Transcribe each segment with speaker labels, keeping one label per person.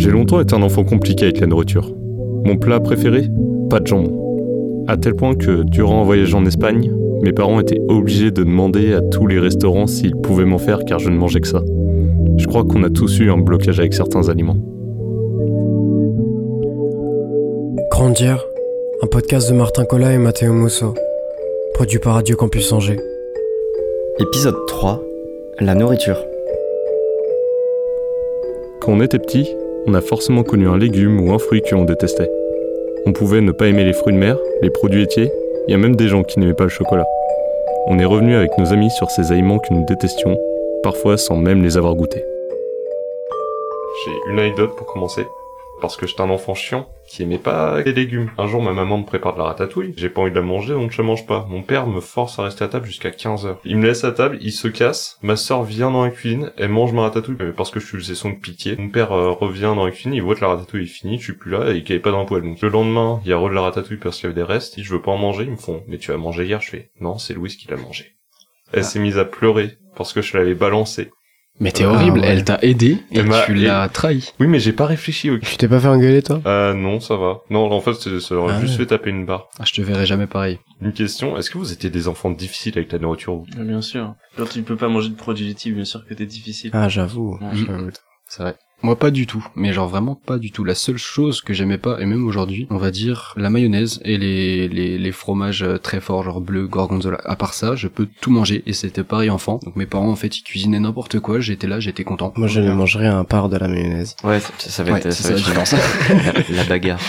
Speaker 1: J'ai longtemps été un enfant compliqué avec la nourriture. Mon plat préféré Pas de jambon. À tel point que, durant un voyage en Espagne, mes parents étaient obligés de demander à tous les restaurants s'ils pouvaient m'en faire car je ne mangeais que ça. Je crois qu'on a tous eu un blocage avec certains aliments.
Speaker 2: Grandir, un podcast de Martin Collat et Matteo Musso, produit par Radio Campus Angers.
Speaker 3: Épisode 3 La nourriture.
Speaker 1: Quand on était petit, on a forcément connu un légume ou un fruit que l'on détestait. On pouvait ne pas aimer les fruits de mer, les produits laitiers, il y a même des gens qui n'aimaient pas le chocolat. On est revenu avec nos amis sur ces aliments que nous détestions, parfois sans même les avoir goûtés. J'ai une anecdote pour commencer parce que j'étais un enfant chiant qui aimait pas les légumes. Un jour, ma maman me prépare de la ratatouille. J'ai pas envie de la manger, donc je mange pas. Mon père me force à rester à table jusqu'à 15 heures. Il me laisse à table, il se casse. Ma soeur vient dans la cuisine, elle mange ma ratatouille euh, parce que je suis le son de pitié. Mon père euh, revient dans la cuisine, il voit que la ratatouille est finie, je suis plus là et qu'elle est pas dans le poêle. Donc le lendemain, il y a re de la ratatouille parce qu'il y avait des restes. Il dit, je veux pas en manger. Ils me font, mais tu as mangé hier? Je fais, non, c'est Louise qui l'a mangé. Elle s'est mise à pleurer parce que je l'avais balancé.
Speaker 4: Mais t'es
Speaker 2: Ah,
Speaker 4: horrible,
Speaker 2: ouais.
Speaker 4: elle t'a aidé et
Speaker 1: m'a-
Speaker 4: tu l'as trahi.
Speaker 1: Oui, mais j'ai pas réfléchi. au-
Speaker 2: Tu t'es pas fait engueuler toi?
Speaker 1: Euh, non, ça va. Non, en fait, c'est- ça aurait
Speaker 2: Ah
Speaker 1: juste
Speaker 2: ouais.
Speaker 1: fait taper une barre.
Speaker 4: Ah, je te verrai jamais pareil.
Speaker 1: Une question, est-ce que vous étiez des enfants difficiles avec la nourriture
Speaker 5: Ah, Bien sûr. Quand tu peux pas manger de produits laitiers, bien sûr que t'es difficile.
Speaker 2: Ah j'avoue.
Speaker 5: Ouais.
Speaker 2: J'avoue.
Speaker 4: C'est vrai. Moi, pas du tout. Mais genre vraiment pas du tout. La seule chose que j'aimais pas, et même aujourd'hui, on va dire la mayonnaise et les, les, les fromages euh, très forts, genre bleu, gorgonzola. À part ça, je peux tout manger et c'était pareil enfant. Donc mes parents, en fait, ils cuisinaient n'importe quoi. J'étais là, j'étais content.
Speaker 2: Moi je ne mangerai un part de la mayonnaise.
Speaker 3: Ouais, ça, ça va
Speaker 4: Ouais,
Speaker 3: être, ça va
Speaker 4: ça,
Speaker 3: être
Speaker 4: la
Speaker 3: la, la bagarre.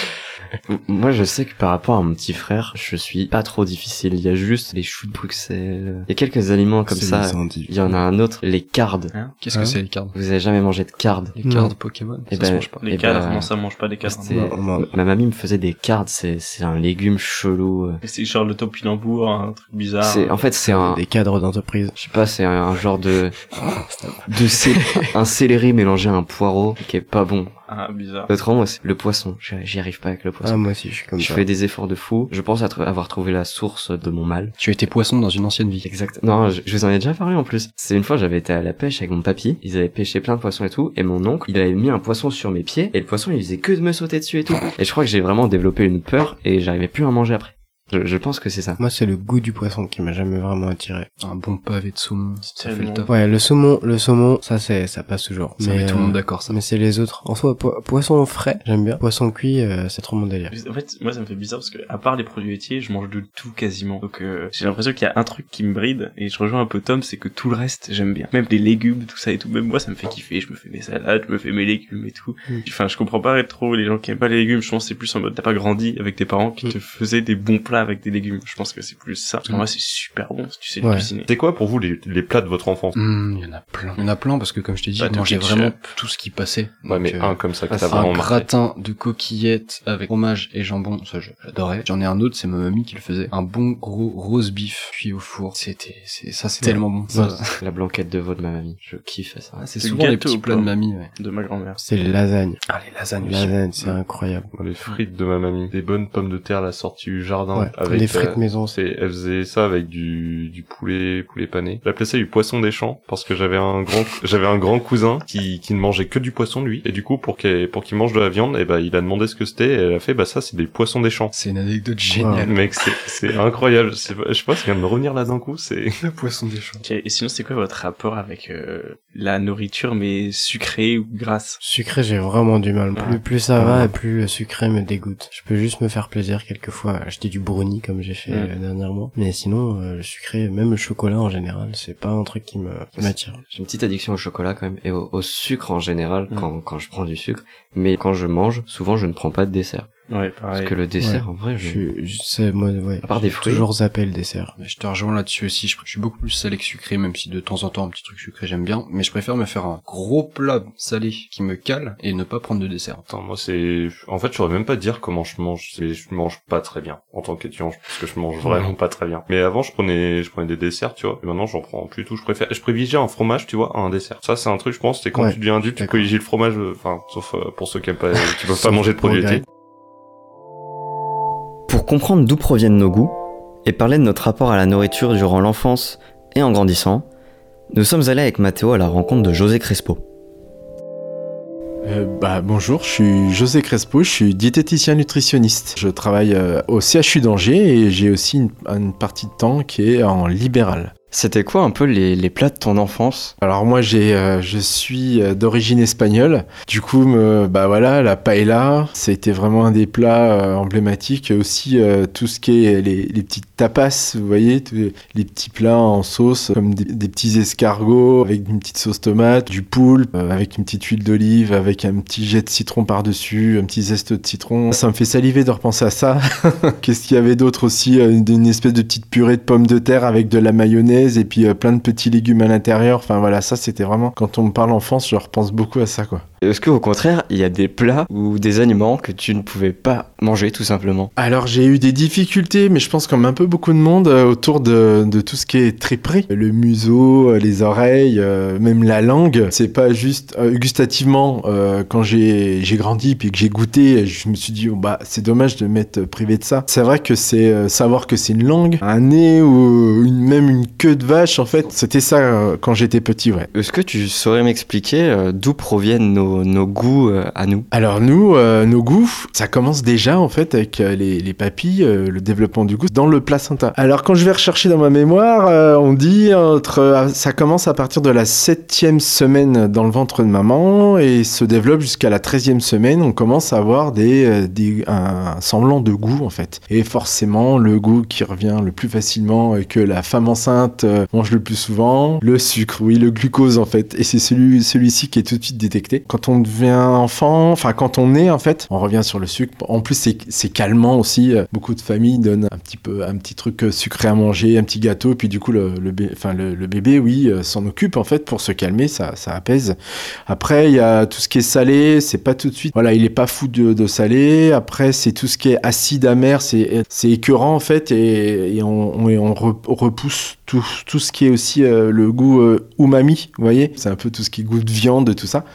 Speaker 3: Moi, je sais que par rapport à mon petit frère, je suis pas trop difficile. Il y a juste les choux de Bruxelles. Il y a quelques aliments comme ça. Il y en a un autre, les cardes.
Speaker 4: Qu'est-ce
Speaker 2: Hein
Speaker 4: que c'est les cartes
Speaker 3: Vous avez jamais mangé de cardes?
Speaker 4: Les
Speaker 2: Non.
Speaker 4: cartes Pokémon
Speaker 3: Eh
Speaker 4: Ça se
Speaker 3: ben,
Speaker 4: mange pas.
Speaker 5: Les
Speaker 3: Eh
Speaker 5: cadres,
Speaker 3: ben,
Speaker 5: non, ça mange pas des
Speaker 2: Non, non.
Speaker 3: Ma mamie me faisait des cardes, c'est c'est un légume chelou. euh.
Speaker 5: Et C'est genre le topinambour, un truc bizarre.
Speaker 3: C'est en fait c'est un
Speaker 2: Des cadres d'entreprise.
Speaker 3: je sais pas, c'est un, un genre de de cé- un céleri mélangé à un poireau qui est pas bon.
Speaker 5: Ah, bizarre.
Speaker 3: Autrement, moi, c'est le poisson. J'y arrive pas avec le
Speaker 2: Ah
Speaker 3: poisson.
Speaker 2: moi aussi je suis comme
Speaker 3: je
Speaker 2: ça.
Speaker 3: fais des efforts de fou. Je pense être- avoir trouvé la source de mon mal.
Speaker 4: Tu étais poisson dans une ancienne vie.
Speaker 3: Exact. Non, je, je vous en ai déjà parlé en plus. C'est une fois, j'avais été à la pêche avec mon papy. Ils avaient pêché plein de poissons et tout. Et mon oncle, il avait mis un poisson sur mes pieds. Et le poisson, il faisait que de me sauter dessus et tout. Et je crois que j'ai vraiment développé une peur et j'arrivais plus à en manger après. Je, je pense que c'est ça.
Speaker 2: Moi c'est le goût du poisson qui m'a jamais vraiment attiré.
Speaker 4: Un bon pavé de saumon, ça fait le top.
Speaker 2: Ouais le saumon, le saumon ça c'est ça passe toujours.
Speaker 4: Ça met tout le
Speaker 2: euh,
Speaker 4: monde d'accord, ça.
Speaker 2: Mais c'est les autres. En soi, po- poisson frais, j'aime bien. Poisson cuit, euh, c'est trop mon délire.
Speaker 5: En fait, moi, ça me fait bizarre parce que, à part les produits laitiers, je mange de tout quasiment. Donc, euh, j'ai l'impression qu'il y a un truc qui me bride, et je rejoins un peu Tom, c'est que tout le reste, j'aime bien. Même les légumes, tout ça et tout. Même moi, ça me fait kiffer. Je me fais mes salades, je me fais mes légumes et tout.
Speaker 2: Mm.
Speaker 5: Enfin, je comprends pas trop les gens qui aiment pas les légumes. Je pense que c'est plus en mode, t'as pas grandi avec tes parents qui
Speaker 2: Mm.
Speaker 5: te faisaient des bons plats avec des légumes. Je pense que c'est plus ça. Parce que
Speaker 4: Mm.
Speaker 5: moi, c'est super bon si tu sais
Speaker 2: Ouais.
Speaker 5: cuisiner.
Speaker 1: C'est quoi pour vous les, les plats de votre enfance
Speaker 4: Hmm, Il y en a plein. Il y en a plein parce que comme je t'ai dit,
Speaker 5: Bah,
Speaker 4: mangeais
Speaker 5: ketchup.
Speaker 4: vraiment tout ce qui passait.
Speaker 1: Ouais,
Speaker 4: Donc,
Speaker 1: mais
Speaker 4: euh,
Speaker 1: un comme ça que
Speaker 3: ah,
Speaker 1: t'as vraiment
Speaker 4: un gratin de coquillettes avec fromage et jambon, ça je- j'adorais. J'en ai un autre, c'est ma mamie qui le faisait. Un bon gros rose beef cuit au four. C'était, c'est, ça c'est
Speaker 2: Ouais.
Speaker 4: tellement bon. Ça,
Speaker 3: La blanquette de veau de ma mamie. Je kiffe ça.
Speaker 4: Ah, c'est souvent les petits plats de mamie, ouais.
Speaker 5: De ma grand-mère.
Speaker 2: C'est les lasagnes.
Speaker 4: Ah, les lasagnes
Speaker 2: Les
Speaker 4: aussi.
Speaker 2: lasagnes, c'est incroyable.
Speaker 1: Les frites de ma mamie. Des bonnes pommes de terre, la sortie du jardin.
Speaker 2: Ouais,
Speaker 1: avec,
Speaker 2: les frites
Speaker 1: euh,
Speaker 2: maison.
Speaker 1: c'est, elle faisait ça avec du, du poulet, poulet pané. J'appelais ça du poisson des champs parce que j'avais un grand, j'avais un grand cousin qui, qui ne mangeait que du poisson lui. Et du coup, pour qu'il, pour qu'il mange de la viande, et ben, il a demandé ce que c'était et elle a fait, bah, ça, c'est des poissons des champs.
Speaker 4: C'est une anecdote géniale.
Speaker 1: Mec, c'est, c'est incroyable. C'est- Je sais pas, ça vient de me revenir là d'un coup, c'est...
Speaker 4: Le poisson des champs.
Speaker 5: Ok, Et sinon, c'est quoi votre rapport avec euh, la nourriture, mais sucrée ou grasse?
Speaker 2: Sucré, j'ai vraiment du mal. Plus, plus ça va, plus le sucré me dégoûte. Je peux juste me faire plaisir quelquefois, acheter du brownie comme j'ai fait euh, dernièrement. Mais sinon, euh, le sucré, même le chocolat en général, c'est pas un truc qui me qui m'attire.
Speaker 3: J'ai une petite addiction au chocolat quand même et au, au sucre en général quand, quand je prends du sucre. Mais quand je mange, souvent je ne prends pas de dessert.
Speaker 5: Ouais,
Speaker 3: Parce que le dessert, en vrai,
Speaker 2: Je
Speaker 3: je...
Speaker 2: suis, je sais, moi, ouais.
Speaker 3: À part des
Speaker 2: j'ai
Speaker 3: fruits.
Speaker 2: Toujours zappé le dessert.
Speaker 4: Mais je te rejoins là-dessus aussi. Je, je suis beaucoup plus salé que sucré, même si de temps en temps un petit truc sucré j'aime bien. Mais je préfère me faire un gros plat salé qui me cale et ne pas prendre de dessert.
Speaker 1: Attends, moi c'est... En fait, je saurais même pas dire comment je mange. C'est... Je mange pas très bien en tant qu'étudiant, parce que je mange vraiment pas très bien. Mais avant, je prenais, je prenais des desserts, tu vois. Et maintenant, j'en prends plus du tout. Je préfère, je privilégie un fromage, tu vois, à un dessert. Ça, c'est un truc, je pense, c'est quand
Speaker 2: Ouais,
Speaker 1: tu deviens adulte, tu privilégies le fromage, euh, enfin, sauf euh, pour ceux qui aiment pas, qui peuvent pas manger de produits.
Speaker 3: Pour comprendre d'où proviennent nos goûts et parler de notre rapport à la nourriture durant l'enfance et en grandissant, nous sommes allés avec Mathéo à la rencontre de José Crespo.
Speaker 6: Euh, bah, bonjour, je suis José Crespo, je suis diététicien nutritionniste. Je travaille euh, au CHU d'Angers et j'ai aussi une, une partie de temps qui est en libéral.
Speaker 3: C'était quoi un peu les, plats de ton enfance?
Speaker 6: Alors moi j'ai, euh, je suis euh, d'origine espagnole. Du coup, bah voilà, la paella, c'était vraiment un des plats euh, emblématiques. Aussi tout ce qui est les, petites tapas, vous voyez, les, petits plats en sauce, comme des, petits escargots avec une petite sauce tomate, du poulpe avec une petite huile d'olive, avec un petit jet de citron par-dessus, un petit zeste de citron. Ça me fait saliver de repenser à ça. Qu'est-ce qu'il y avait d'autre aussi une espèce de petite purée de pommes de terre avec de la mayonnaise et puis euh, plein de petits légumes à l'intérieur. Enfin voilà, ça c'était vraiment quand on me parle enfance, je repense beaucoup à ça quoi.
Speaker 3: Est-ce qu'au contraire, il y a des plats ou des aliments que tu ne pouvais pas manger tout simplement
Speaker 6: Alors j'ai eu des difficultés, mais je pense comme un peu beaucoup de monde euh, autour de, de tout ce qui est triperie. Le museau, euh, les oreilles, euh, même la langue. C'est pas juste euh, gustativement. quand j'ai grandi puis que j'ai goûté, je me suis dit oh, bah c'est dommage de m'être privé de ça. C'est vrai que c'est savoir que c'est une langue, un nez ou une, même une queue de vache. En fait, c'était ça quand j'étais petit, ouais.
Speaker 3: Est-ce que tu saurais m'expliquer d'où proviennent nos, nos goûts à nous?
Speaker 6: Alors nous, nos goûts, ça commence déjà en fait avec euh, les, les papilles, euh, le développement du goût dans le placenta. Alors quand je vais rechercher dans ma mémoire, euh, on dit entre, euh, ça commence à partir de la septième semaine dans le ventre de maman et se développe jusqu'à la treizième semaine. On commence à avoir des, des un semblant de goût en fait. Et forcément le goût qui revient le plus facilement et que la femme enceinte mange le plus souvent, le sucre, oui, le glucose en fait. Et c'est celui, celui-ci qui est tout de suite détecté. Quand on devient enfant, enfin quand on est en fait, on revient sur le sucre. En plus c'est calmant aussi. Euh, Beaucoup de familles donnent un petit peu un petit truc euh, sucré à manger, un petit gâteau, puis du coup le, enfin, le, bébé, oui, euh, s'en occupe en fait pour se calmer, ça, apaise. Après il y a tout ce qui est salé, c'est pas tout de suite. Voilà, il est pas fou de, salé. Après c'est tout ce qui est acide, amer, c'est écœurant en fait et, on, repousse tout, tout ce qui est aussi le goût umami, vous voyez? C'est un peu tout ce qui est goût de viande, tout ça.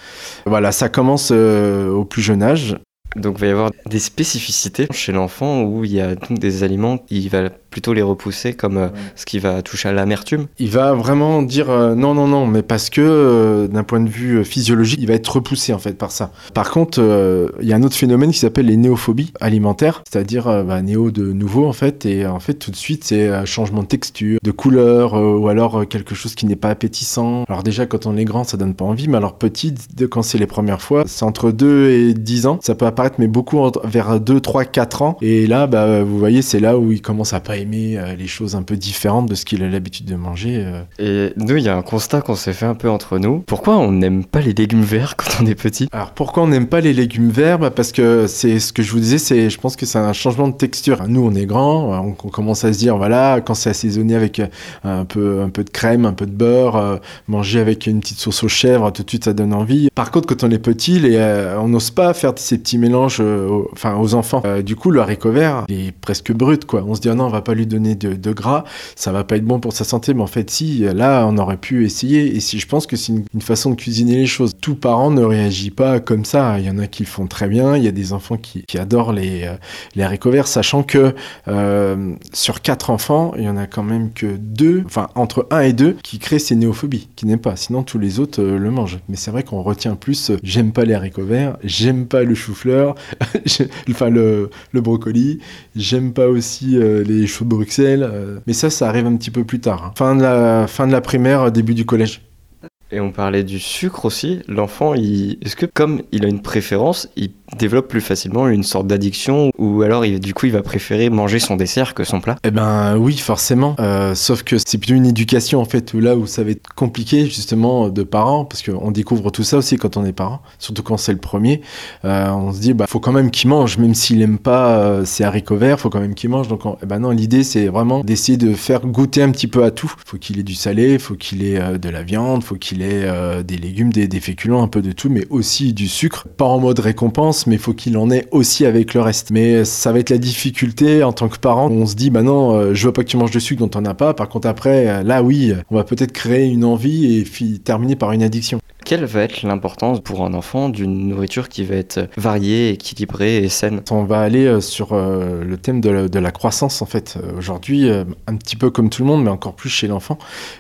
Speaker 6: Voilà, ça commence au plus jeune âge.
Speaker 3: Donc il va y avoir des spécificités chez l'enfant où il y a donc des aliments, il va plutôt les repousser comme euh, ce qui va toucher à l'amertume.
Speaker 6: Il va vraiment dire euh, non, non, non, mais parce que euh, d'un point de vue physiologique, il va être repoussé en fait par ça. Par contre, euh, il y a un autre phénomène qui s'appelle les néophobies alimentaires, c'est-à-dire euh, bah, néo de nouveau en fait, et en fait tout de suite c'est un changement de texture, de couleur, euh, ou alors euh, quelque chose qui n'est pas appétissant. Alors déjà quand on est grand, ça donne pas envie, mais alors petit, quand c'est les premières fois, c'est entre 2 et 10 ans, ça peut apparaître, mais beaucoup entre- vers 2, 3, 4 ans, et là, bah, vous voyez, c'est là où il commence à pas aimer euh, les choses un peu différentes de ce qu'il a l'habitude de manger. euh.
Speaker 3: Et nous, il y a un constat qu'on s'est fait un peu entre nous. Pourquoi on n'aime pas les légumes verts quand on est petit?
Speaker 6: Alors pourquoi on n'aime pas les légumes verts? Bah Parce que c'est ce que je vous disais, c'est je pense que c'est un changement de texture. Nous on est grand, on, on commence à se dire voilà quand c'est assaisonné avec euh, un peu un peu de crème, un peu de beurre, euh, manger avec une petite sauce aux chèvres, tout de suite ça donne envie. Par contre quand on est petit, les, euh, on n'ose pas faire ces petits mélanges, euh, aux, enfin aux enfants. Du coup le haricot vert il est presque brut quoi. On se dit ah non on va pas lui donner de, gras, ça va pas être bon pour sa santé, mais en fait si là on aurait pu essayer. Et si je pense que c'est une, façon de cuisiner les choses. Tout parent ne réagit pas comme ça. Il y en a qui le font très bien. Il y a des enfants qui, adorent les, euh, les haricots verts, sachant que euh, sur quatre enfants, il y en a quand même que deux, enfin entre un et deux, qui créent ces néophobies, qui n'aiment pas. Sinon, tous les autres euh, le mangent. Mais c'est vrai qu'on retient plus. j'aime pas les haricots verts, j'aime pas le chou-fleur, enfin le, le brocoli, j'aime pas aussi les choux Bruxelles. euh, mais ça, ça arrive un petit peu plus tard. hein. Fin de la fin de la primaire, euh, début du collège.
Speaker 3: Et on parlait du sucre aussi. L'enfant, il... est-ce que comme il a une préférence, il développe plus facilement une sorte d'addiction ou alors il- du coup il va préférer manger son dessert que son plat?
Speaker 6: Eh ben oui, forcément. Euh, sauf que c'est plutôt une éducation en fait, là où ça va être compliqué justement de parents, parce qu'on découvre tout ça aussi quand on est parent, surtout quand c'est le premier. Euh, on se dit bah faut quand même qu'il mange, même s'il aime pas euh, ses haricots verts, faut quand même qu'il mange. Donc on- eh ben non, l'idée c'est vraiment d'essayer de faire goûter un petit peu à tout. Faut qu'il ait du salé, faut qu'il ait euh, de la viande, faut qu'il ait euh, des légumes, des, féculents, un peu de tout, mais aussi du sucre. Pas en mode récompense, mais faut qu'il en ait aussi avec le reste. Mais ça va être la difficulté en tant que parent. On se dit, bah non, euh, je veux pas que tu manges de sucre dont t'en as pas. Par contre, après, euh, là, oui, on va peut-être créer une envie et terminer par une addiction.
Speaker 3: Quelle va être l'importance pour un enfant d'une nourriture qui va être variée, équilibrée et saine?
Speaker 6: On va aller euh, sur euh, le thème de la, croissance en fait. Euh, Aujourd'hui, un petit peu comme tout le monde, mais encore plus chez l'enfant,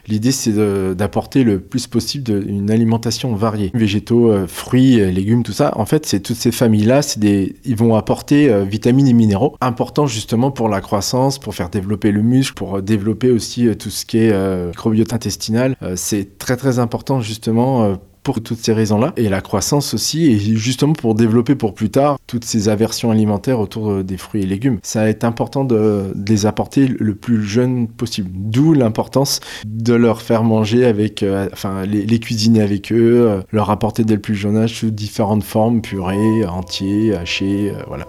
Speaker 6: l'idée c'est d'apporter le plus possible de- une alimentation variée. Végétaux, fruits, légumes, tout ça. En fait, c'est toutes ces familles-là, ils vont apporter vitamines et minéraux importants justement pour la croissance, pour faire développer le muscle, pour développer aussi tout ce qui est microbiote intestinal. C'est très très important justement. Pour toutes ces raisons-là, et la croissance aussi, et justement pour développer pour plus tard toutes ces aversions alimentaires autour euh, des fruits et légumes. Ça être important de, les apporter le plus jeune possible. D'où l'importance de leur faire manger avec, euh, enfin, les, cuisiner avec eux, euh, leur apporter dès le plus jeune âge différentes formes, purée, entier, haché, euh, voilà.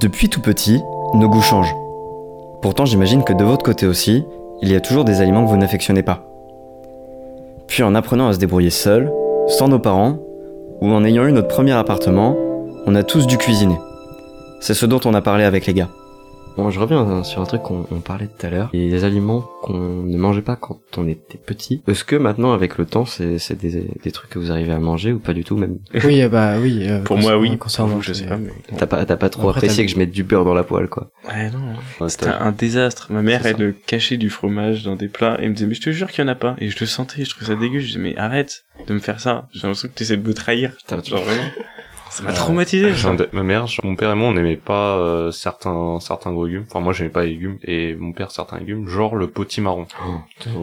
Speaker 3: Depuis tout petit, nos goûts changent. Pourtant, j'imagine que de votre côté aussi, il y a toujours des aliments que vous n'affectionnez pas. Puis en apprenant à se débrouiller seul, sans nos parents, ou en ayant eu notre premier appartement, on a tous dû cuisiner. C'est ce dont on a parlé avec les gars. Bon, je reviens euh, sur un truc qu'on on parlait tout à l'heure, les aliments qu'on ne mangeait pas quand on était petit. Est-ce que maintenant, avec le temps, c'est c'est des, des trucs que vous arrivez à manger ou pas du tout même?
Speaker 2: Oui, bah oui. euh,
Speaker 5: Pour moi, oui.
Speaker 2: Concernant,
Speaker 5: Pour vous, je sais pas, mais...
Speaker 3: T'as pas, t'as pas trop
Speaker 2: Après,
Speaker 3: apprécié que je mette du beurre dans la poêle, quoi.
Speaker 5: Ouais, non.
Speaker 1: Ouais,
Speaker 5: C'était un désastre. Ma mère, elle cachait du fromage dans des plats et elle me disait, mais je te jure qu'il y en a pas. Et je le sentais, je trouvais ça dégueu. Je disais, mais arrête de me faire ça. J'ai l'impression que tu essaies de me trahir.
Speaker 3: Putain, tu-
Speaker 5: Genre vraiment. Ça m'a traumatisé.
Speaker 1: Un de- Ma mère, mon père et moi, on n'aimait pas euh, certains certains gros légumes. Enfin, moi, j'aimais pas les légumes et mon père certains légumes, genre le potimarron.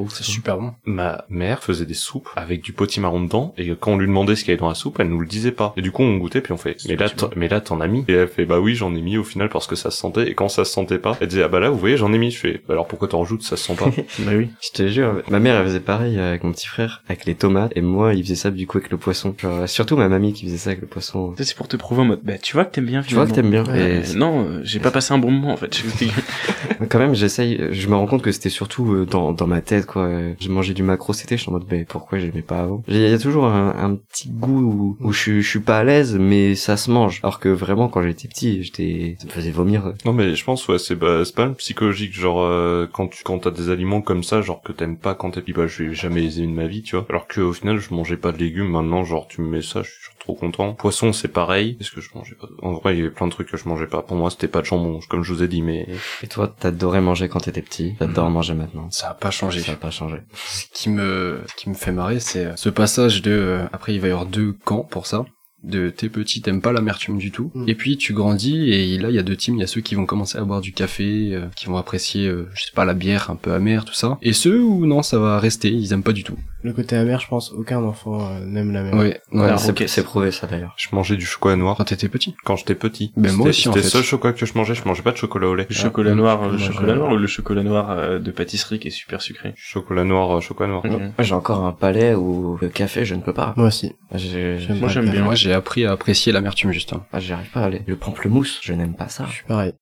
Speaker 4: C'est super bon.
Speaker 1: Ma mère faisait des soupes avec du potimarron dedans et quand on lui demandait ce qu'il y avait dans la soupe, elle nous le disait pas. Et du coup, on goûtait puis on fait mais là mais là t'en as mis et elle fait bah oui, j'en ai mis au final parce que ça se sentait et quand ça se sentait pas, elle disait ah bah là vous voyez, j'en ai mis. Je fais bah alors pourquoi t'en rajoutes, ça se sent pas.
Speaker 5: Bah oui.
Speaker 3: Je te jure, ma mère elle faisait pareil avec mon petit frère, avec les tomates, et moi il faisait ça du coup avec le poisson. Genre, surtout ma mamie qui faisait ça avec le poisson.
Speaker 5: C'est pour te prouver en mode, bah, tu vois que t'aimes bien,
Speaker 3: Tu vois que t'aimes bien.
Speaker 5: Euh,
Speaker 3: Et
Speaker 5: non, euh, j'ai pas passé un bon moment, en fait.
Speaker 3: quand même, j'essaye, je me rends compte que c'était surtout euh, dans, dans ma tête, quoi. J'ai mangé du macro, c'était, je suis en mode, mais pourquoi j'aimais pas avant? Il y a toujours un, un petit goût où, où je, suis- je suis pas à l'aise, mais ça se mange. Alors que vraiment, quand j'étais petit, j'étais, ça me faisait vomir.
Speaker 1: non mais je pense ouais, c'est bah, c'est pas psychologique genre euh, quand tu quand t'as des aliments comme ça, genre que t'aimes pas quand t'es petit, bah je vais jamais les aimer de ma vie, tu vois. Alors que au final, je mangeais pas de légumes. Maintenant, genre tu me mets ça, je suis trop content. Poisson, c'est pareil. Est-ce que je mangeais pas? En vrai, il y avait plein de trucs que je mangeais pas. Pour moi, c'était pas de jambon, comme je vous ai dit, mais
Speaker 3: Et toi, t'adorais manger quand t'étais petit, t'adores manger maintenant?
Speaker 4: Ça a pas changé.
Speaker 3: Ça a pas changé.
Speaker 4: Ce qui me, qui me fait marrer, c'est euh, ce passage de, euh, après il va y avoir deux camps pour ça. De t'es petit, t'aimes pas l'amertume du tout.
Speaker 2: Mm.
Speaker 4: Et puis tu grandis et là il y a deux teams, il y a ceux qui vont commencer à boire du café, euh, qui vont apprécier, euh, je sais pas, la bière un peu amère, tout ça. Et ceux où non, ça va rester, ils aiment pas du tout.
Speaker 2: Le côté amer, je pense, aucun enfant euh, n'aime la mer.
Speaker 4: Ouais, ouais.
Speaker 5: Alors,
Speaker 3: c'est prouvé ça d'ailleurs.
Speaker 1: je mangeais du chocolat noir
Speaker 4: Quand t'étais petit.
Speaker 1: quand j'étais petit.
Speaker 4: Ben, moi
Speaker 1: C'était-
Speaker 4: aussi, en
Speaker 1: C'était le seul chocolat que je mangeais. Je mangeais pas de chocolat au lait.
Speaker 5: Le chocolat
Speaker 2: Ah,
Speaker 5: noir, le chocolat noir ou le chocolat noir euh, de pâtisserie qui est super sucré.
Speaker 1: Chocolat noir, euh, chocolat noir.
Speaker 3: J'ai encore un palais où le café, je ne peux pas.
Speaker 2: Moi aussi.
Speaker 5: Moi, j'aime
Speaker 2: le
Speaker 5: bien.
Speaker 4: Moi j'ai appris à apprécier l'amertume justement.
Speaker 3: Ah, j'y arrive pas à aller. Le pamplemousse, je n'aime pas ça.
Speaker 2: Je suis pareil.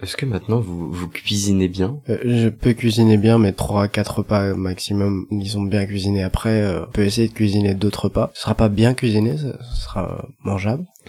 Speaker 3: Est-ce que maintenant vous, vous cuisinez bien?
Speaker 2: Euh, je peux cuisiner bien, mais 3 à 4 repas maximum, ils ont bien cuisiné. Après, euh, on peut essayer de cuisiner d'autres repas. Ce sera pas bien cuisiné, ce sera euh,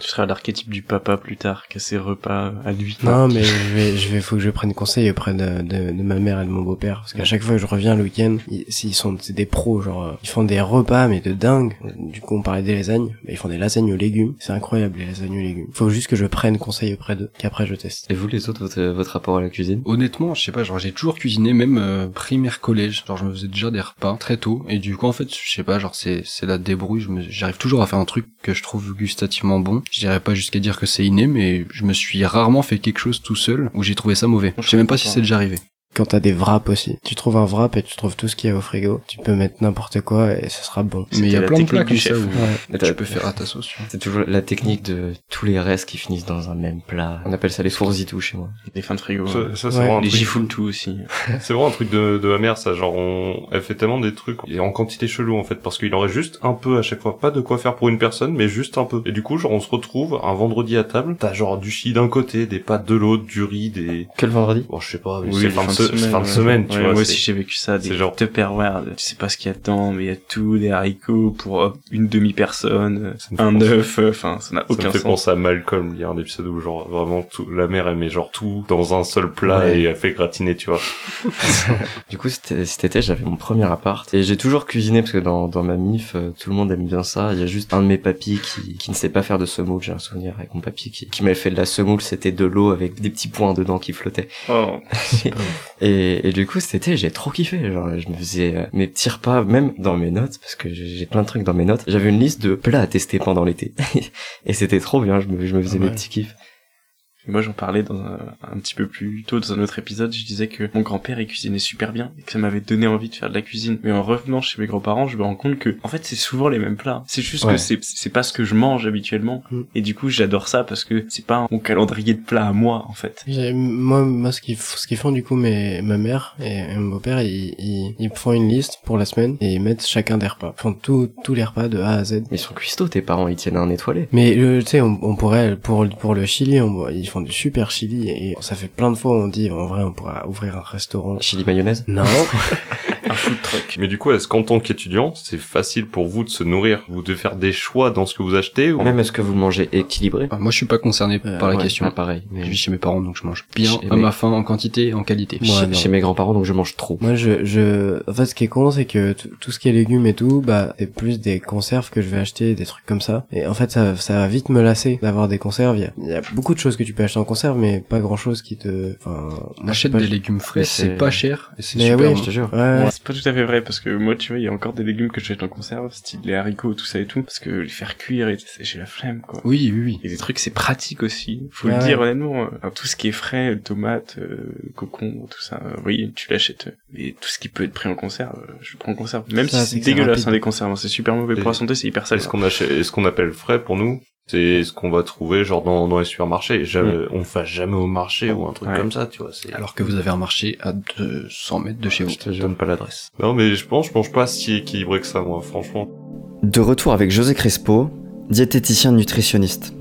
Speaker 5: Tu seras l'archétype du papa plus tard, qui a ses repas à lui.
Speaker 2: Non, mais je vais, je vais, faut que je prenne conseil auprès de, de, de ma mère et de mon beau-père, parce qu'à chaque fois que je reviens le week-end, ils, s'ils sont, c'est des pros, genre, euh, ils font des repas, mais de dingue. Du coup, on parlait des lasagnes, mais ils font des lasagnes aux légumes. C'est incroyable, les lasagnes aux légumes. Faut juste que je prenne conseil auprès d'eux, qu'après je teste.
Speaker 3: Et vous les autres, votre, votre rapport à la cuisine?
Speaker 4: Honnêtement, je sais pas, genre j'ai toujours cuisiné, même euh, primaire collège, genre je me faisais déjà des repas très tôt, et du coup en fait, je sais pas, genre c'est c'est la débrouille, je me- j'arrive toujours à faire un truc que je trouve gustativement bon. Je dirais pas jusqu'à dire que c'est inné, mais je me suis rarement fait quelque chose tout seul où j'ai trouvé ça mauvais. Je sais même pas si c'est déjà arrivé.
Speaker 2: Quand t'as des wraps aussi. Tu trouves un wrap et tu trouves tout ce qu'il y a au frigo. Tu peux mettre n'importe quoi et ça sera bon.
Speaker 4: Mais il y a plein de plats
Speaker 5: du
Speaker 4: comme ça où
Speaker 2: Ouais.
Speaker 4: tu peux faire à ta sauce. tu vois.
Speaker 3: C'est toujours la technique de tous les restes qui finissent dans un même plat. On appelle ça les fourzitou chez moi.
Speaker 5: Des fins de frigo.
Speaker 1: Ça, ça, c'est
Speaker 2: Ouais.
Speaker 1: vraiment un
Speaker 5: Les
Speaker 1: truc-
Speaker 5: tout aussi.
Speaker 1: C'est vraiment un truc de, de ma mère, ça. Genre, on, elle fait tellement des trucs et en quantité chelou en fait, parce qu'il aurait juste un peu à chaque fois, pas de quoi faire pour une personne, mais juste un peu. Et du coup, genre, on se retrouve un vendredi à table, t'as genre du chi d'un côté, des pâtes de l'autre, du riz, des.
Speaker 3: Que le vendredi?
Speaker 1: Bon, je sais pas, mais
Speaker 5: Oui,
Speaker 1: c'est
Speaker 5: les
Speaker 1: fin de semaine, tu
Speaker 5: Ouais,
Speaker 1: vois,
Speaker 5: Moi aussi, j'ai vécu ça. Des
Speaker 1: c'est genre-
Speaker 5: Tupperware. Tu sais pas ce qu'il y a dedans, mais il y a tout, des haricots pour hop, une demi-personne,
Speaker 1: Ça me fait
Speaker 5: un œuf. euh, Enfin, ça n'a
Speaker 1: Ça
Speaker 5: aucun
Speaker 1: me fait
Speaker 5: sens.
Speaker 1: penser à Malcolm, il y a un épisode où genre vraiment tout, la mère elle met genre tout dans un seul plat
Speaker 2: Ouais.
Speaker 1: et elle fait gratiner, tu vois.
Speaker 3: Du coup, c'était- cet été, j'avais mon premier appart et j'ai toujours cuisiné parce que dans, dans ma mif, euh, tout le monde aime bien ça. Il y a juste un de mes papis qui, qui ne sait pas faire de semoule. J'ai un souvenir avec mon papy qui, qui m'avait fait de la semoule. C'était de l'eau avec des petits points dedans qui flottaient.
Speaker 5: Oh.
Speaker 3: Et, et du coup, été, j'ai trop kiffé. Genre, je me faisais euh, mes petits repas, même dans mes notes, parce que j'ai plein de trucs dans mes notes. J'avais une liste de plats à tester pendant l'été. et c'était trop bien. Je me, je me faisais
Speaker 2: Ouais.
Speaker 3: mes petits kiffs.
Speaker 5: Moi, j'en parlais dans un, un petit peu plus tôt dans un autre épisode. Je disais que mon grand-père, il cuisinait super bien et que ça m'avait donné envie de faire de la cuisine. Mais en revenant chez mes grands-parents, je me rends compte que, en fait, c'est souvent les mêmes plats. C'est juste
Speaker 3: Ouais.
Speaker 5: que c'est, c'est pas ce que je mange habituellement.
Speaker 2: Mm.
Speaker 5: Et du coup, j'adore ça parce que c'est pas mon calendrier de plats à moi, en fait.
Speaker 2: Moi, moi, ce qu'ils ce qu'ils font du coup, mes, ma mère et, et mon beau-père, ils, ils, ils font une liste pour la semaine et ils mettent chacun des repas. Ils font tous tous les repas de A à Z.
Speaker 3: Ils sont cuistots, tes parents, ils tiennent un étoilé.
Speaker 2: Mais euh, tu sais, on, on pourrait pour pour le Chili, on, ils font du super Chili et ça fait plein de fois on dit en vrai on pourra ouvrir un restaurant.
Speaker 3: Chili mayonnaise?
Speaker 2: Non,
Speaker 5: Un food
Speaker 1: Mais du coup, est-ce qu'en tant qu'étudiant, c'est facile pour vous de se nourrir Vous devez faire des choix dans ce que vous achetez ou...
Speaker 3: Même est-ce que vous mangez équilibré
Speaker 4: Ah, moi, je suis pas concerné
Speaker 2: Euh,
Speaker 4: par la
Speaker 3: Ouais,
Speaker 4: question.
Speaker 3: ah, pareil. Mais
Speaker 4: Je vis chez mes parents, donc je mange bien,
Speaker 3: Chez
Speaker 4: à
Speaker 3: mes-
Speaker 4: ma faim, en quantité, en qualité.
Speaker 2: Ouais,
Speaker 3: chez, chez mes grands-parents, donc je mange trop.
Speaker 2: moi je je en fait ce qui est con c'est que tout ce qui est légumes et tout bah c'est plus des conserves que je vais acheter des trucs comme ça et en fait ça ça va vite me lasser d'avoir des conserves. Il y a, il y a beaucoup de choses que tu peux acheter en conserve mais pas grand chose qui te enfin moi,
Speaker 4: Achète des légumes frais, c'est pas cher, et c'est
Speaker 2: Mais
Speaker 4: super
Speaker 2: oui,
Speaker 4: bon.
Speaker 3: Je te jure.
Speaker 2: Ouais,
Speaker 5: Ouais, c'est pas tout à fait vrai parce que moi tu vois il y a encore des légumes que j'achète en conserve style les haricots tout ça et tout parce que les faire cuire et j'ai la flemme quoi.
Speaker 4: Oui, oui, oui.
Speaker 5: et des trucs c'est pratique aussi faut
Speaker 2: Ouais,
Speaker 5: le dire honnêtement euh, alors, tout ce qui est frais tomates euh, concombre tout ça euh, oui tu l'achètes mais tout ce qui peut être pris en conserve euh, je le prends en conserve même
Speaker 2: Ça,
Speaker 5: si
Speaker 2: c'est
Speaker 5: dégueulasse hein, des conserves hein, c'est super mauvais pour
Speaker 1: Et-
Speaker 5: la santé c'est hyper sale
Speaker 1: Est-ce qu'on achète, est-ce qu'on appelle frais pour nous? C'est ce qu'on va trouver genre dans, dans les supermarchés. Jamais, On va jamais au marché ou un truc
Speaker 5: Ouais.
Speaker 1: comme ça, tu vois. C'est...
Speaker 4: Alors que vous avez un marché à 200 mètres de chez vous.
Speaker 3: Je te
Speaker 1: donne pas l'adresse. Non, mais je pense, je mange pas si équilibré que ça, moi, franchement.
Speaker 3: De retour avec José Crespo, diététicien nutritionniste.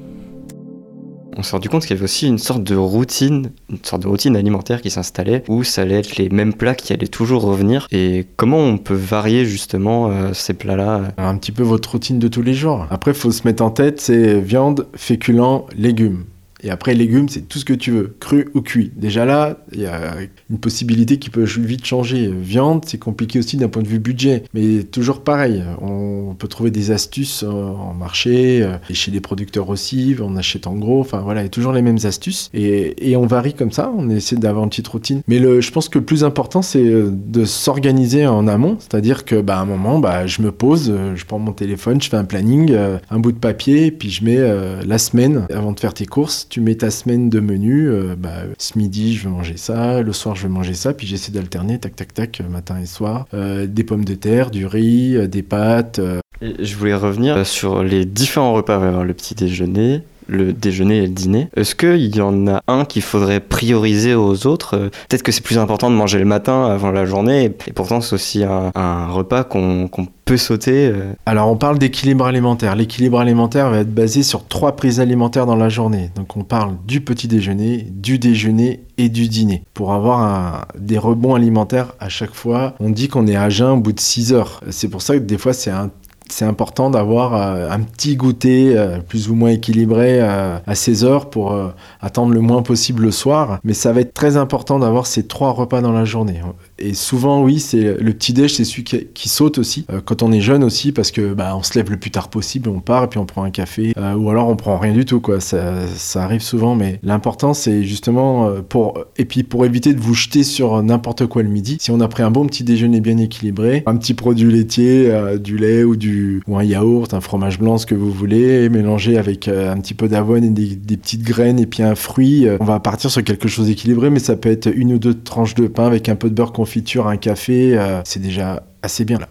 Speaker 3: On s'est rendu compte qu'il y avait aussi une sorte de routine, une sorte de routine alimentaire qui s'installait, où ça allait être les mêmes plats qui allaient toujours revenir. Et comment on peut varier justement euh, ces plats-là
Speaker 6: Un petit peu votre routine de tous les jours. Après, faut se mettre en tête, c'est viande, féculents, légumes. Et après, légumes, c'est tout ce que tu veux, cru ou cuit. Déjà là, il y a une possibilité qui peut vite changer. Viande, c'est compliqué aussi d'un point de vue budget. Mais toujours pareil, on peut trouver des astuces euh, en marché, euh, et chez les producteurs aussi, on achète en gros. Enfin voilà, il y a toujours les mêmes astuces. Et, on varie comme ça, on essaie d'avoir une petite routine. Mais je pense que le plus important, c'est euh, de s'organiser en amont. C'est-à-dire que, bah, un moment, bah, je me pose, je prends mon téléphone, je fais un planning, un bout de papier, puis je mets la semaine avant de faire tes courses. Tu mets ta semaine de menu. euh, bah, ce midi, je vais manger ça. Le soir, je vais manger ça. Puis j'essaie d'alterner, tac, tac, tac, euh, matin et soir. Euh, des pommes de terre, du riz, des pâtes.
Speaker 3: je voulais revenir sur les différents repas. Le petit déjeuner, le déjeuner et le dîner. Est-ce qu'il y en a un qu'il faudrait prioriser aux autres? Euh, Peut-être que c'est plus important de manger le matin avant la journée, et pourtant c'est aussi un, repas qu'on peut sauter. euh.
Speaker 6: Alors, on parle d'équilibre alimentaire. L'équilibre alimentaire va être basé sur trois prises alimentaires dans la journée. Donc, on parle du petit déjeuner, du déjeuner et du dîner. Pour avoir des rebonds alimentaires à chaque fois, on dit qu'on est à jeun au bout de 6 heures. C'est pour ça que des fois, c'est un c'est important d'avoir euh, un petit goûter euh, plus ou moins équilibré euh, à 16 heures pour attendre le moins possible le soir. Mais ça va être très important d'avoir ces trois repas dans la journée. Et souvent, oui, c'est le petit déj, c'est celui qui, saute aussi. Euh, quand on est jeune aussi, parce que bah, on se lève le plus tard possible, on part et puis on prend un café, euh, ou alors on prend rien du tout, quoi. Ça, ça arrive souvent, mais l'important, c'est justement euh, pour et puis pour éviter de vous jeter sur n'importe quoi le midi. Si on a pris un bon petit déjeuner bien équilibré, un petit produit laitier, du lait ou du ou un yaourt, un fromage blanc, ce que vous voulez, mélangé avec un petit peu d'avoine et des, petites graines et puis un fruit, on va partir sur quelque chose d'équilibré, mais ça peut être une ou deux tranches de pain avec un peu de beurre confiture, un café, euh, c'est déjà assez bien là.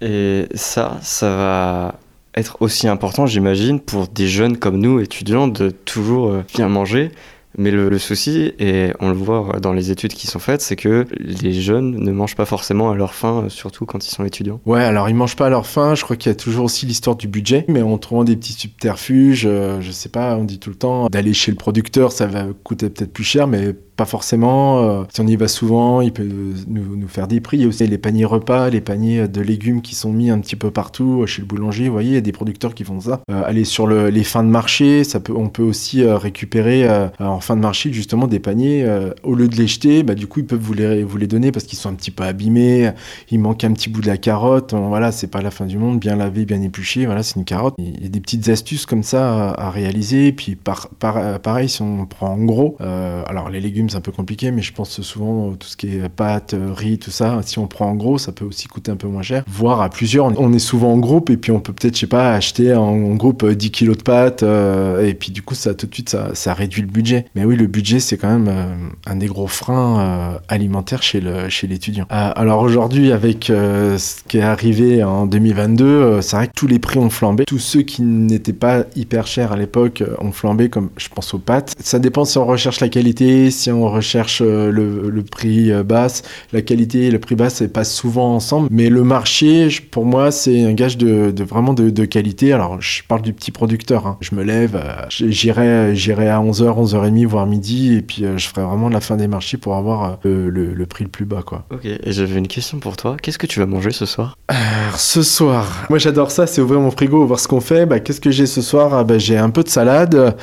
Speaker 3: Et ça, ça va être aussi important, j'imagine, pour des jeunes comme nous, étudiants, de toujours euh, bien manger. Mais le, le souci, et on le voit dans les études qui sont faites, c'est que les jeunes ne mangent pas forcément à leur faim, euh, surtout quand ils sont étudiants.
Speaker 6: Ouais, alors ils mangent pas à leur faim. Je crois qu'il y a toujours aussi l'histoire du budget, mais en trouvant des petits subterfuges, euh, je sais pas, on dit tout le temps d'aller chez le producteur, ça va coûter peut-être plus cher, mais pas forcément. euh, si on y va souvent, il peut nous, nous faire des prix. Il y a aussi les paniers repas, les paniers de légumes qui sont mis un petit peu partout euh, chez le boulanger. Vous voyez, il y a des producteurs qui font ça. Euh, aller sur le- les fins de marché, ça peut, on peut aussi récupérer en fin de marché justement des paniers. au lieu de les jeter, bah, du coup, ils peuvent vous les, vous les donner parce qu'ils sont un petit peu abîmés. Il manque un petit bout de la carotte. Voilà, c'est pas la fin du monde. Bien lavé, bien épluché. Voilà, c'est une carotte. Il y a des petites astuces comme ça à, réaliser. Puis par, par- pareil, si on prend en gros, alors les légumes c'est un peu compliqué, mais je pense souvent tout ce qui est pâtes, euh, riz, tout ça. Si on prend en gros, ça peut aussi coûter un peu moins cher. Voire à plusieurs, on- est souvent en groupe et puis on peut peut-être, je sais pas, acheter en, groupe euh, 10 kilos de pâtes euh, et puis du coup ça tout de suite ça, réduit le budget. Mais oui, le budget c'est quand même euh, un des gros freins euh, alimentaires chez l'étudiant. Euh, alors aujourd'hui avec euh, ce qui est arrivé en 2022, euh, c'est vrai que tous les prix ont flambé. Tous ceux qui n'étaient pas hyper chers à l'époque euh, ont flambé, comme je pense aux pâtes. Ça dépend si on recherche la qualité, si on recherche euh, le, le prix euh, basse. La qualité et le prix basse, c'est pas souvent ensemble. Mais le marché, pour moi, c'est un gage de, de vraiment de, de qualité. Alors, je parle du petit producteur. hein. Je me lève, euh, j'irai, j'irai à 11h, 11h30, voire midi, et puis je ferai vraiment la fin des marchés pour avoir le, le- le prix le plus bas, quoi.
Speaker 3: Ok, et j'avais une question pour toi. Qu'est-ce que tu vas manger ce soir?
Speaker 6: Alors, ce soir, moi j'adore ça, c'est ouvrir mon frigo, voir ce qu'on fait. Bah, Qu'est-ce que j'ai ce soir? Ah, bah, J'ai un peu de salade,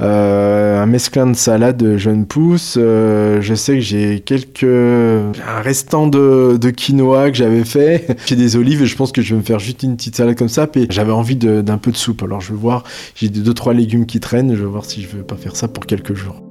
Speaker 6: euh, un mesclin de salade de jeune pousse. Euh, je sais que j'ai quelques... un restant de, quinoa que j'avais fait. j'ai des olives et je pense que je vais me faire juste une petite salade comme ça. Puis j'avais envie d'un peu de soupe. Alors je vais voir, j'ai deux, trois légumes qui traînent. Je vais voir si je veux pas faire ça pour quelques jours.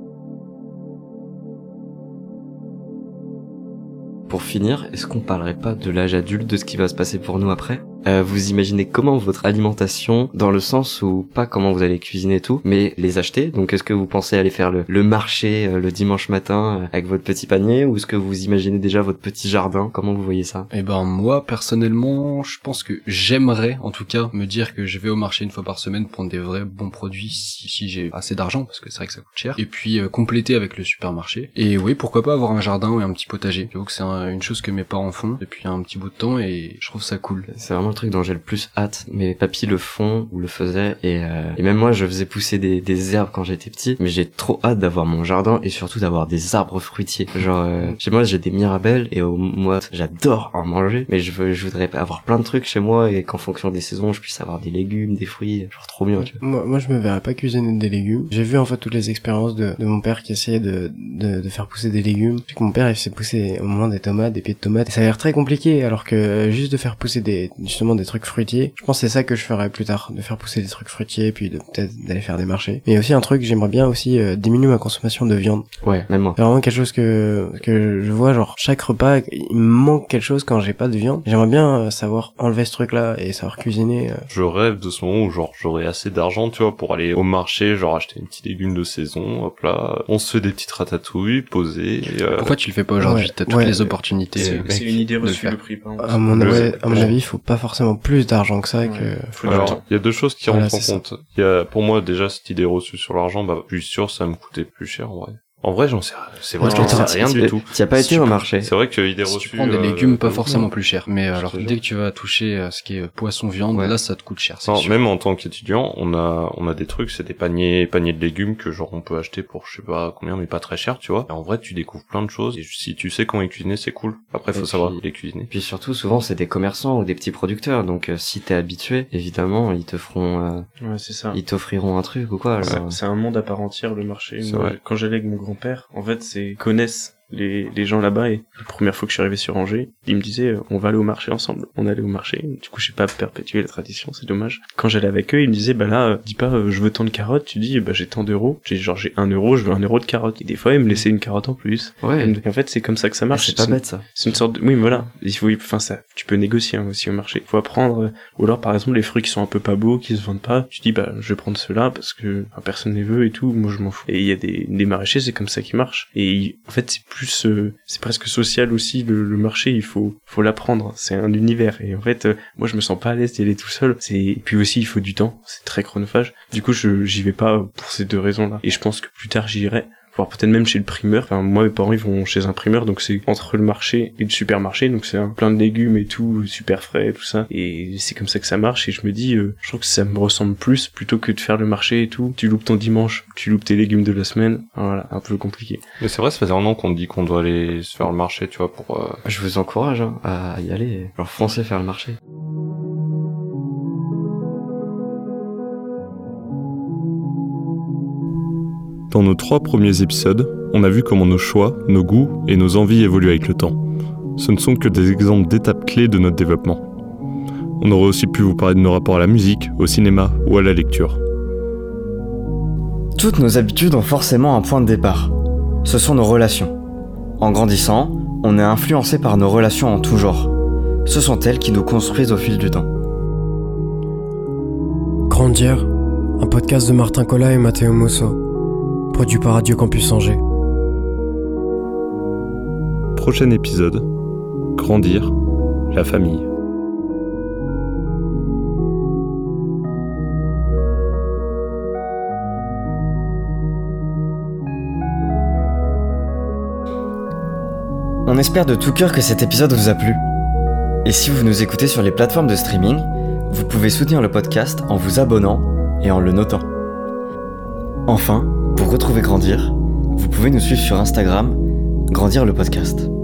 Speaker 3: Pour finir, est-ce qu'on parlerait pas de l'âge adulte, de ce qui va se passer pour nous après? Euh, Vous imaginez comment votre alimentation, dans le sens où pas comment vous allez cuisiner et tout, mais les acheter. Donc est-ce que vous pensez aller faire le, le marché euh, le dimanche matin euh, avec votre petit panier, ou est-ce que vous imaginez déjà votre petit jardin? Comment vous voyez ça?
Speaker 4: Eh ben moi personnellement, je pense que j'aimerais en tout cas me dire que je vais au marché une fois par semaine prendre des vrais bons produits si, si j'ai assez d'argent parce que c'est vrai que ça coûte cher. Et puis euh, compléter avec le supermarché. Et oui, pourquoi pas avoir un jardin et un petit potager. J'avoue que c'est un- une chose que mes parents font depuis un petit bout de temps et je trouve ça cool.
Speaker 3: C'est vraiment truc dont j'ai le plus hâte. Mes papis le font ou le faisaient et, euh, et même moi je faisais pousser des, des herbes quand j'étais petit. Mais j'ai trop hâte d'avoir mon jardin et surtout d'avoir des arbres fruitiers. Genre euh, chez moi j'ai des mirabelles et au mois j'adore en manger. Mais je veux je voudrais avoir plein de trucs chez moi et qu'en fonction des saisons je puisse avoir des légumes, des fruits. Genre trop bien. Tu vois.
Speaker 2: Moi, moi, je me verrais pas cuisiner des légumes. J'ai vu en fait toutes les expériences de, de mon père qui essayait de, de, de faire pousser des légumes. Puis que mon père il fait pousser au moment des tomates, des pieds de tomates. Et ça a l'air très compliqué, alors que euh, juste de faire pousser des justement des trucs fruitiers. Je pense que c'est ça que je ferais plus tard, de faire pousser des trucs fruitiers, puis de peut-être d'aller faire des marchés. Mais aussi un truc, j'aimerais bien aussi euh, diminuer ma consommation de viande.
Speaker 3: Ouais, même moi.
Speaker 2: C'est vraiment quelque chose que que je vois genre chaque repas il me manque quelque chose quand j'ai pas de viande. J'aimerais bien euh, savoir enlever ce truc là et savoir cuisiner. euh.
Speaker 1: Je rêve de ce moment où genre j'aurai assez d'argent, tu vois, pour aller au marché, genre acheter une petite légume de saison, hop là, on se fait des petites ratatouilles, posées, euh,
Speaker 4: Pourquoi tu le fais pas aujourd'hui
Speaker 2: Ouais,
Speaker 4: T'as toutes
Speaker 2: ouais.
Speaker 4: les opportunités.
Speaker 5: C'est une idée reçue le prix.
Speaker 2: À mon, ouais, à mon avis, il faut pas forcément plus d'argent que ça. Que...
Speaker 1: Alors, il y a deux choses qui
Speaker 2: Voilà,
Speaker 1: rentrent en compte. Il y a, pour moi, déjà, cette idée reçue sur l'argent, bah, je suis sûr, ça me coûtait plus cher, en vrai. En vrai, j'en sais, c'est vrai, j'en sais rien du tout.
Speaker 3: Tu as pas été au marché.
Speaker 1: C'est vrai que idée
Speaker 4: Si
Speaker 1: reçue.
Speaker 4: tu prends des
Speaker 1: euh,
Speaker 4: légumes pas
Speaker 1: euh,
Speaker 4: forcément plus chers, mais
Speaker 1: Je
Speaker 4: alors dès que tu vas toucher euh, ce qui est poisson viande, là ça te coûte cher.
Speaker 1: Non, même en tant qu'étudiant, on a, on a des trucs, c'est des paniers, paniers de légumes que genre on peut acheter pour je sais pas combien, mais pas très cher, tu vois. Et en vrai, tu découvres plein de choses. Et si tu sais comment les cuisiner, c'est cool. Après, faut savoir les cuisiner.
Speaker 3: Et puis surtout, souvent, c'est des commerçants ou des petits producteurs. Donc, euh, si t'es habitué, évidemment, ils te feront, euh,
Speaker 5: Ouais, c'est ça.
Speaker 3: ils t'offriront un truc ou quoi.
Speaker 5: C'est- un monde à part entière le marché.
Speaker 1: C'est
Speaker 5: Moi,
Speaker 1: vrai.
Speaker 5: Quand j'allais avec mon grand-père, en fait, c'est connaissent les, les gens là-bas et la première fois que je suis arrivé sur Angers, ils me disaient euh, on va aller au marché ensemble. On allait au marché. Du coup, j'ai pas perpétué la tradition, c'est dommage. Quand j'allais avec eux, ils me disaient bah là, euh, dis pas euh, je veux tant de carottes, tu dis bah j'ai tant d'euros. J'ai genre j'ai un euro, je veux un euro de carottes. Et des fois, ils me laissaient une carotte en plus.
Speaker 3: Ouais.
Speaker 5: Et en fait, c'est comme ça que ça marche.
Speaker 3: c'est pas bête ça.
Speaker 5: c'est une sorte de... Oui, mais voilà. Il faut, enfin, ça, tu peux négocier hein, aussi au marché. Il faut apprendre. Ou alors, par exemple, les fruits qui sont un peu pas beaux, qui se vendent pas, tu dis, bah, je vais prendre ceux-là parce que enfin, personne ne les veut et tout. Moi, je m'en fous. Et il y a des, des maraîchers, c'est comme ça qui marche. Et en fait, c'est plus, euh, c'est presque social aussi le, marché. Il faut, faut l'apprendre. C'est un univers. Et en fait, euh, moi, je me sens pas à l'aise d'y aller tout seul. Et puis aussi, il faut du temps. C'est très chronophage. Du coup, je, j'y vais pas pour ces deux raisons-là. Et je pense que plus tard, j'irai voire peut-être même chez le primeur. Enfin, moi, mes parents, ils vont chez un primeur, donc c'est entre le marché et le supermarché, donc c'est plein de légumes et tout, super frais, tout ça. Et c'est comme ça que ça marche. Et je me dis, euh, je trouve que ça me ressemble plus plutôt que de faire le marché et tout. Tu loupes ton dimanche, tu loupes tes légumes de la semaine. Voilà, un peu compliqué.
Speaker 1: Mais c'est vrai, ça faisait un an qu'on dit qu'on doit aller se faire le marché, tu vois, pour... euh,
Speaker 7: Je vous encourage hein, à y aller, genre foncez faire le marché.
Speaker 1: Dans nos trois premiers épisodes, on a vu comment nos choix, nos goûts et nos envies évoluent avec le temps. Ce ne sont que des exemples d'étapes clés de notre développement. On aurait aussi pu vous parler de nos rapports à la musique, au cinéma ou à la lecture.
Speaker 3: Toutes nos habitudes ont forcément un point de départ. Ce sont nos relations. En grandissant, on est influencé par nos relations en tout genre. Ce sont elles qui nous construisent au fil du temps.
Speaker 2: Grandir, un podcast de Martin Collat et Matteo Mosso, produit par Radio Campus Angers.
Speaker 1: Prochain épisode, Grandir, la famille.
Speaker 3: On espère de tout cœur que cet épisode vous a plu. Et si vous nous écoutez sur les plateformes de streaming, vous pouvez soutenir le podcast en vous abonnant et en le notant. Enfin, pour retrouver Grandir, vous pouvez nous suivre sur Instagram, Grandir le podcast.